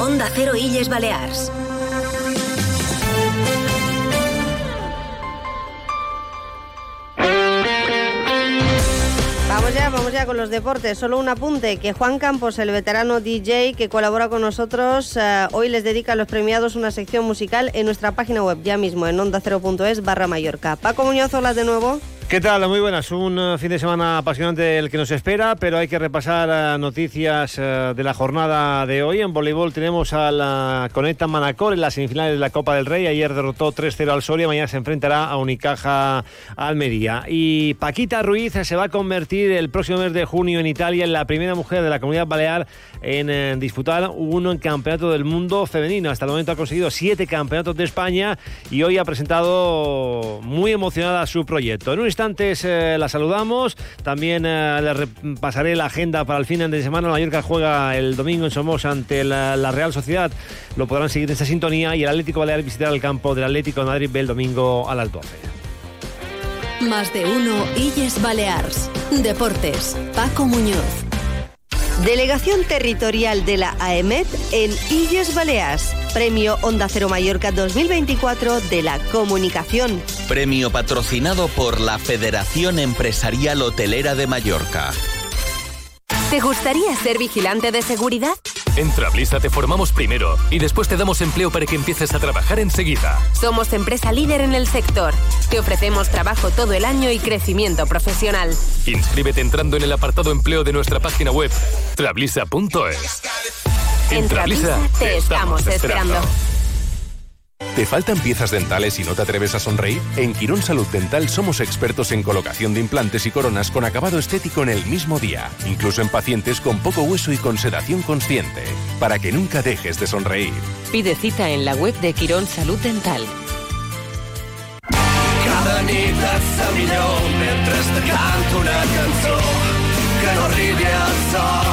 Onda Cero Illes Balears. Vamos ya, vamos ya con los deportes. Solo un apunte, que Juan Campos, el veterano DJ que colabora con nosotros, eh, hoy les dedica a los premiados una sección musical en nuestra página web, ya mismo en onda0.es barra Mallorca. Paco Muñoz, hola de nuevo. ¿Qué tal? Muy buenas. Un eh, fin de semana apasionante el que nos espera, pero hay que repasar eh, noticias eh, de la jornada de hoy. En voleibol tenemos a la Conecta Manacor en las semifinales de la Copa del Rey. Ayer derrotó 3-0 al Soria, mañana se enfrentará a Unicaja Almería. Y Paquita Ruiz se va a convertir el próximo mes de junio en Italia en la primera mujer de la comunidad balear en disputar un campeonato del mundo femenino. Hasta el momento ha conseguido siete campeonatos de España y hoy ha presentado muy emocionada su proyecto. En un instantes eh, la saludamos. También eh, le repasaré la agenda para el fin de semana. Mallorca juega el domingo en Somos ante la, la, Real Sociedad. Lo podrán seguir en esta sintonía. Y el Atlético Balear visitará el campo del Atlético de Madrid el domingo a las 12. Más de uno Illes Balears. Deportes. Paco Muñoz. Delegación Territorial de la AEMET en Illes Balears. Premio Onda Cero Mallorca 2024 de la Comunicación. Premio patrocinado por la Federación Empresarial Hotelera de Mallorca. ¿Te gustaría ser vigilante de seguridad? En Trablisa te formamos primero y después te damos empleo para que empieces a trabajar enseguida. Somos empresa líder en el sector. Te ofrecemos trabajo todo el año y crecimiento profesional. Inscríbete entrando en el apartado empleo de nuestra página web trablisa.es. En Trablisa te estamos esperando. ¿Te faltan piezas dentales y no te atreves a sonreír? En Quirón Salud Dental somos expertos en colocación de implantes y coronas con acabado estético en el mismo día, incluso en pacientes con poco hueso y con sedación consciente, para que nunca dejes de sonreír. Pide cita en la web de Quirón Salud Dental. Cada nit et millor mentre te canto una cançó que no arribi al sol.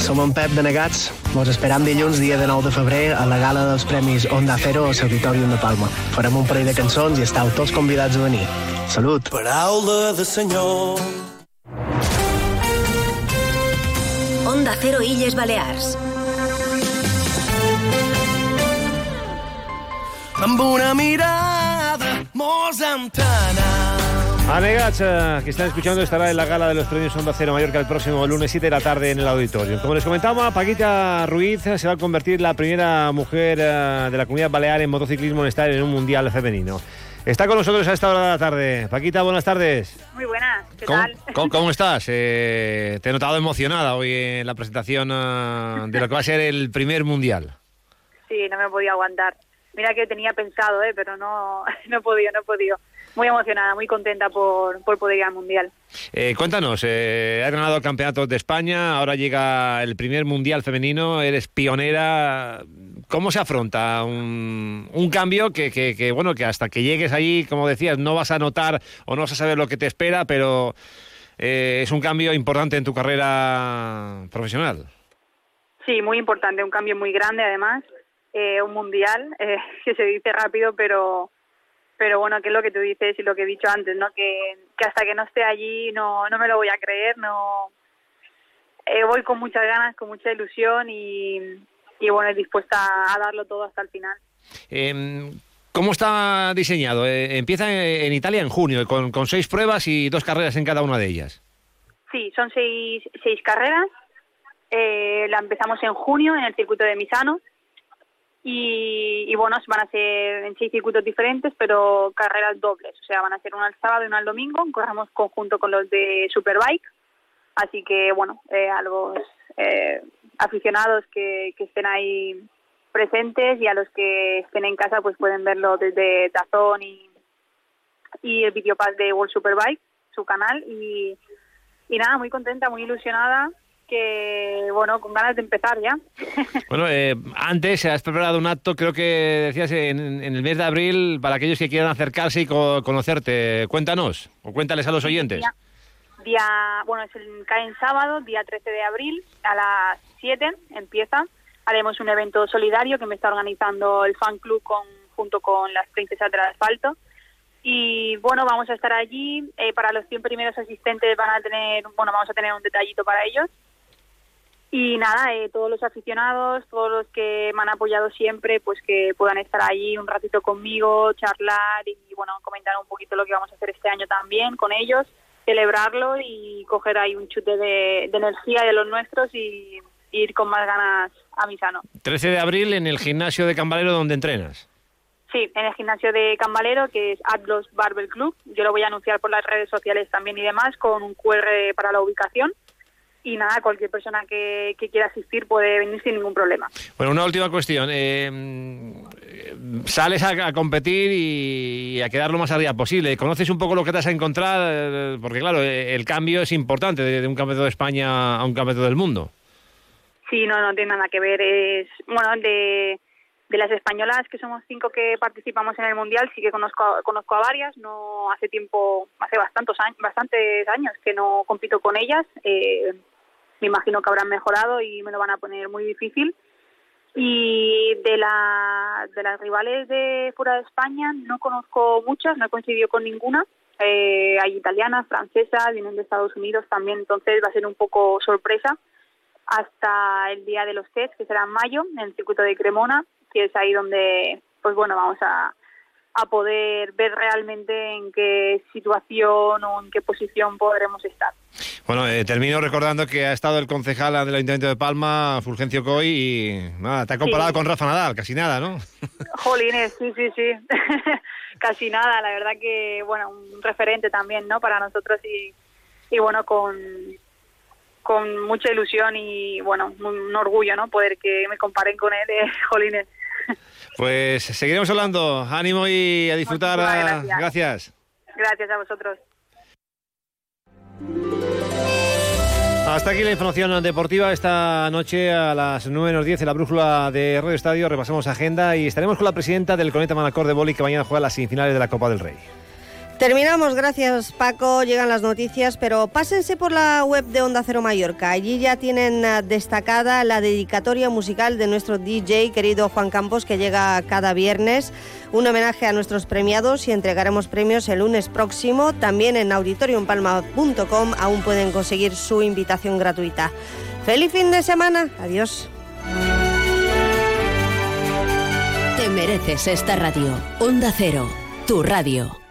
Som en Pep de Negats. Vos esperam dilluns, dia de 9 de febrer, a la gala dels Premis Onda Cero al Auditorium de Palma. Farem un parell de cançons i estàu tots convidats a venir. Salut! Paraula de senyor. Onda Cero Illes Balears. Amb una mirada mos entrenat. Anegats, eh, que están escuchando, estará en la gala de los premios Onda Cero Mallorca el próximo lunes 7 de la tarde en el auditorio. Como les comentaba, Paquita Ruiz se va a convertir en la primera mujer eh, de la comunidad balear en motociclismo en estar en un mundial femenino. Está con nosotros a esta hora de la tarde. Paquita, buenas tardes. Muy buenas, ¿qué ¿Cómo, tal? ¿cómo, cómo estás? Eh, te he notado emocionada hoy en la presentación eh, de lo que va a ser el primer mundial. Sí, no me podía aguantar. Mira que tenía pensado, ¿eh? pero no, no he podido, no he podido. Muy emocionada, muy contenta por, por poder ir al Mundial. Eh, cuéntanos, eh, has ganado campeonatos de España, ahora llega el primer mundial femenino, eres pionera. ¿Cómo se afronta un, un cambio que, que, que, bueno, que hasta que llegues allí, como decías, no vas a notar o no vas a saber lo que te espera, pero eh, es un cambio importante en tu carrera profesional? Sí, muy importante, un cambio muy grande además, eh, un mundial eh, que se dice rápido, pero pero bueno, que es lo que tú dices y lo que he dicho antes, ¿no? Que, que hasta que no esté allí no, no me lo voy a creer, no eh, voy con muchas ganas, con mucha ilusión y, y bueno, dispuesta a darlo todo hasta el final. Eh, ¿Cómo está diseñado? Eh, empieza en Italia en junio, con, con seis pruebas y dos carreras en cada una de ellas. Sí, son seis, seis carreras. Eh, la empezamos en junio en el circuito de Misano y, y, bueno, van a ser en seis circuitos diferentes, pero carreras dobles. O sea, van a ser una al sábado y una al domingo. Corremos conjunto con los de Superbike. Así que, bueno, eh, a los eh, aficionados que, que estén ahí presentes y a los que estén en casa, pues pueden verlo desde Tazón y, y el videopass de World Superbike, su canal. Y, y nada, muy contenta, muy ilusionada que, bueno, con ganas de empezar ya. Bueno, eh, antes has preparado un acto, creo que decías en, en, el mes de abril, para aquellos que quieran acercarse y co conocerte. Cuéntanos, o cuéntales a los oyentes. Día, día bueno, es el, cae en sábado, día 13 de abril, a las 7 empieza. Haremos un evento solidario que me está organizando el fan club con, junto con las princesas del asfalto. Y bueno, vamos a estar allí. Eh, para los 100 primeros asistentes van a tener, bueno, vamos a tener un detallito para ellos Y nada, eh, todos los aficionados, todos los que me han apoyado siempre, pues que puedan estar allí un ratito conmigo, charlar y bueno, comentar un poquito lo que vamos a hacer este año también con ellos, celebrarlo y coger ahí un chute de, de energía de los nuestros y ir con más ganas a Misano. 13 de abril en el gimnasio de Cambalero donde entrenas. Sí, en el gimnasio de Cambalero, que es Atlos Barbell Club. Yo lo voy a anunciar por las redes sociales también y demás, con un QR para la ubicación y nada, cualquier persona que, quiera asistir puede venir sin ningún problema. Bueno, una última cuestión. Eh, sales a, competir y a quedar lo más arriba posible. ¿Conoces un poco lo que te has a encontrar? Eh, porque claro, eh, el cambio es importante de, un campeonato de España a un campeonato del mundo. Sí, no, no tiene nada que ver. Es, bueno, de, de las españolas, que somos cinco que participamos en el Mundial, sí que conozco, conozco a varias. No hace tiempo, hace bastantes años, bastantes años que no compito con ellas. Eh, me imagino que habrán mejorado y me lo van a poner muy difícil. Y de, la, de las rivales de fuera de España no conozco muchas, no he coincidido con ninguna. Eh, hay italianas, francesas, vienen de Estados Unidos también, entonces va a ser un poco sorpresa hasta el día de los test, que será en mayo, en el circuito de Cremona, que es ahí donde, pues bueno, vamos a, a poder ver realmente en qué situación o en qué posición podremos estar. Bueno, eh, termino recordando que ha estado el concejal del Ayuntamiento de Palma, Fulgencio Coy, y nada, te ha comparado con Rafa Nadal, casi nada, ¿no? Jolines, sí, sí, sí. casi nada, la verdad que, bueno, un referente también, ¿no? Para nosotros y, y bueno, con, con mucha ilusión y, bueno, un, orgullo, ¿no? Poder que me comparen con él, eh, Jolines. Pues seguiremos hablando. Ánimo y a disfrutar. Gracias. Gracias. a vosotros. Hasta aquí la información deportiva. Esta noche a las 9 menos 10 en la brújula de Radio Estadio repasamos agenda y estaremos con la presidenta del Coneta Manacor de Boli que mañana juega las semifinales de la Copa del Rey. Terminamos, gracias Paco, llegan las noticias, pero pásense por la web de Onda Cero Mallorca. Allí ya tienen ah, destacada la dedicatoria musical de nuestro DJ querido Juan Campos que llega cada viernes. Un homenaje a nuestros premiados y entregaremos premios el lunes próximo. También en auditoriumpalma.com aún pueden conseguir su invitación gratuita. Feliz fin de semana, adiós. Te mereces esta radio. Onda Cero, tu radio.